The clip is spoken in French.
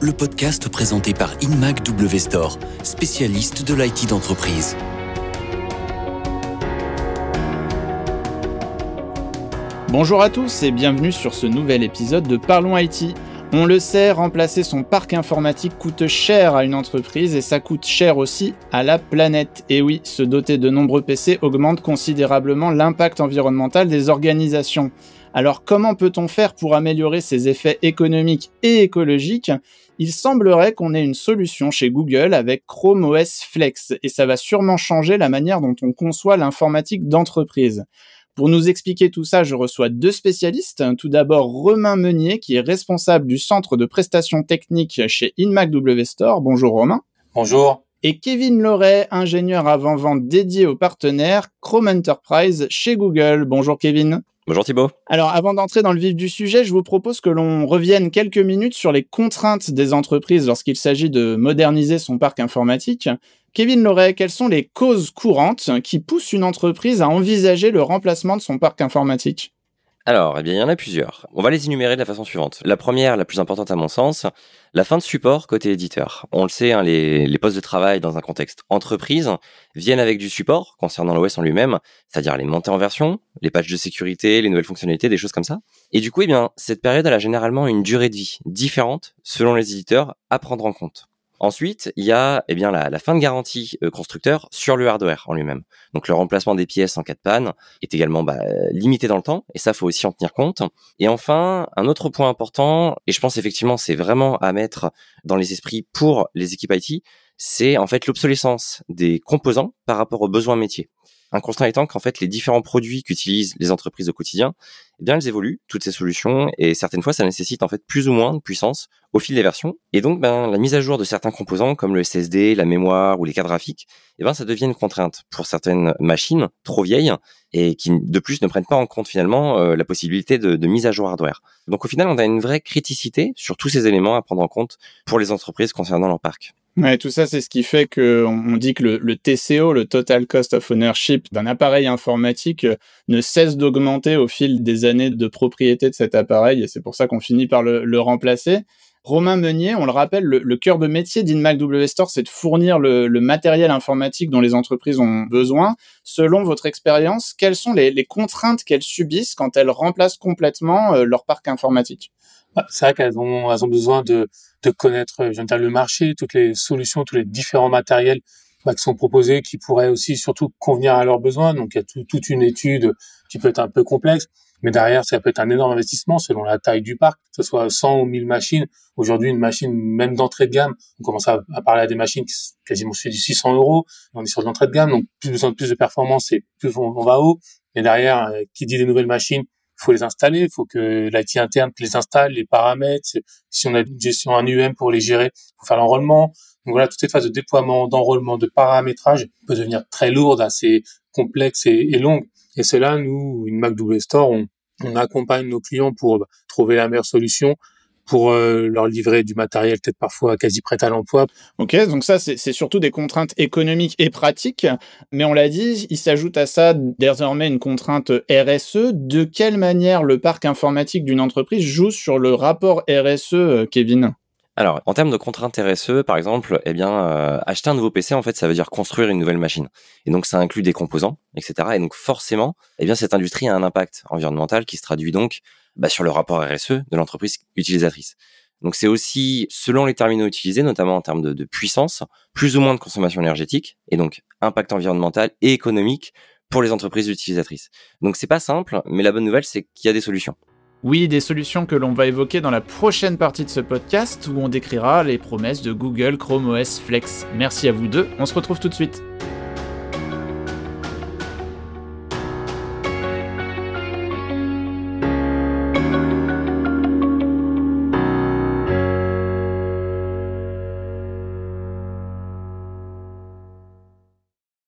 Le podcast présenté par InMac W spécialiste de l'IT d'entreprise. Bonjour à tous et bienvenue sur ce nouvel épisode de Parlons IT. On le sait, remplacer son parc informatique coûte cher à une entreprise et ça coûte cher aussi à la planète. Et oui, se doter de nombreux PC augmente considérablement l'impact environnemental des organisations. Alors comment peut-on faire pour améliorer ces effets économiques et écologiques? Il semblerait qu'on ait une solution chez Google avec Chrome OS Flex et ça va sûrement changer la manière dont on conçoit l'informatique d'entreprise. Pour nous expliquer tout ça, je reçois deux spécialistes. Tout d'abord, Romain Meunier, qui est responsable du centre de prestations techniques chez InMac W Store. Bonjour Romain. Bonjour. Et Kevin Loret, ingénieur avant-vente dédié aux partenaires Chrome Enterprise chez Google. Bonjour Kevin. Bonjour Thibault. Alors avant d'entrer dans le vif du sujet, je vous propose que l'on revienne quelques minutes sur les contraintes des entreprises lorsqu'il s'agit de moderniser son parc informatique. Kevin Loret, quelles sont les causes courantes qui poussent une entreprise à envisager le remplacement de son parc informatique? Alors, eh bien, il y en a plusieurs. On va les énumérer de la façon suivante. La première, la plus importante à mon sens, la fin de support côté éditeur. On le sait, hein, les, les, postes de travail dans un contexte entreprise viennent avec du support concernant l'OS en lui-même, c'est-à-dire les montées en version, les patchs de sécurité, les nouvelles fonctionnalités, des choses comme ça. Et du coup, eh bien, cette période, elle a généralement une durée de vie différente selon les éditeurs à prendre en compte. Ensuite, il y a eh bien la, fin de garantie euh, constructeur sur le hardware en lui-même. Donc le remplacement des pièces en cas de panne est également bah, limité dans le temps, et ça faut aussi en tenir compte. Et enfin, un autre point important, et je pense effectivement c'est vraiment à mettre dans les esprits pour les équipes IT, c'est en fait l'obsolescence des composants par rapport aux besoins métiers. Un constat étant qu'en fait, les différents produits qu'utilisent les entreprises au quotidien, eh bien, elles évoluent, toutes ces solutions, et certaines fois, ça nécessite en fait plus ou moins de puissance au fil des versions. Et donc, ben, la mise à jour de certains composants, comme le SSD, la mémoire ou les cartes graphiques, eh ben, ça devient une contrainte pour certaines machines trop vieilles et qui, de plus, ne prennent pas en compte finalement euh, la possibilité de, de mise à jour hardware. Donc, au final, on a une vraie criticité sur tous ces éléments à prendre en compte pour les entreprises concernant leur parc. Ouais, tout ça, c'est ce qui fait qu'on dit que le, TCO, le Total Cost of Ownership d'un appareil informatique, euh, ne cesse d'augmenter au fil des années de propriété de cet appareil, et c'est pour ça qu'on finit par le, remplacer. Romain Meunier, on le rappelle, le, cœur de métier d'InMac W Store, c'est de fournir le, matériel informatique dont les entreprises ont besoin. Selon votre expérience, quelles sont les, contraintes qu'elles subissent quand elles remplacent complètement euh, leur parc informatique? Bah, c'est vrai qu'elles ont, besoin de, connaître le marché, toutes les solutions, tous les différents matériels bah, qui sont proposés, qui pourraient aussi surtout convenir à leurs besoins. Donc il y a toute une étude qui peut être un peu complexe, mais derrière ça peut être un énorme investissement selon la taille du parc, que ce soit 100 ou 1000 machines. Aujourd'hui, une machine même d'entrée de gamme, on commence à, parler à des machines qui quasiment sur du 600 euros. On est sur l'entrée de gamme, donc plus besoin de plus de performance et plus on, on va haut. Et derrière, euh, qui dit des nouvelles machines, faut les installer, il faut que l'IT interne les installe, les paramètres. Si on a une gestion un UM pour les gérer, faut faire l'enrôlement. Donc voilà, toute cette phase de déploiement, d'enrôlement, de paramétrage peut devenir très lourde, assez complexe et, et longue. Et c'est là, nous, une Mac W Store, on accompagne nos clients pour trouver la meilleure solution pour euh, leur livrer du matériel peut-être parfois quasi prêt à l'emploi. Ok, donc ça c'est surtout des contraintes économiques et pratiques, mais on l'a dit, il s'ajoute à ça désormais une contrainte RSE. De quelle manière le parc informatique d'une entreprise joue sur le rapport RSE, euh, Kevin? Alors, en termes de contraintes RSE, par exemple, eh bien, euh, acheter un nouveau PC, en fait, ça veut dire construire une nouvelle machine. Et donc, ça inclut des composants, etc. Et donc, forcément, eh bien, cette industrie a un impact environnemental qui se traduit donc bah, sur le rapport RSE de l'entreprise utilisatrice. Donc c'est aussi, selon les terminaux utilisés, notamment en termes de, de, puissance, plus ou moins de consommation énergétique, et donc impact environnemental et économique pour les entreprises utilisatrices. Donc c'est pas simple, mais la bonne nouvelle, c'est qu'il y a des solutions. Oui, des solutions que l'on va évoquer dans la prochaine partie de ce podcast où on décrira les promesses de Google Chrome OS Flex. Merci à vous deux, on se retrouve tout de suite.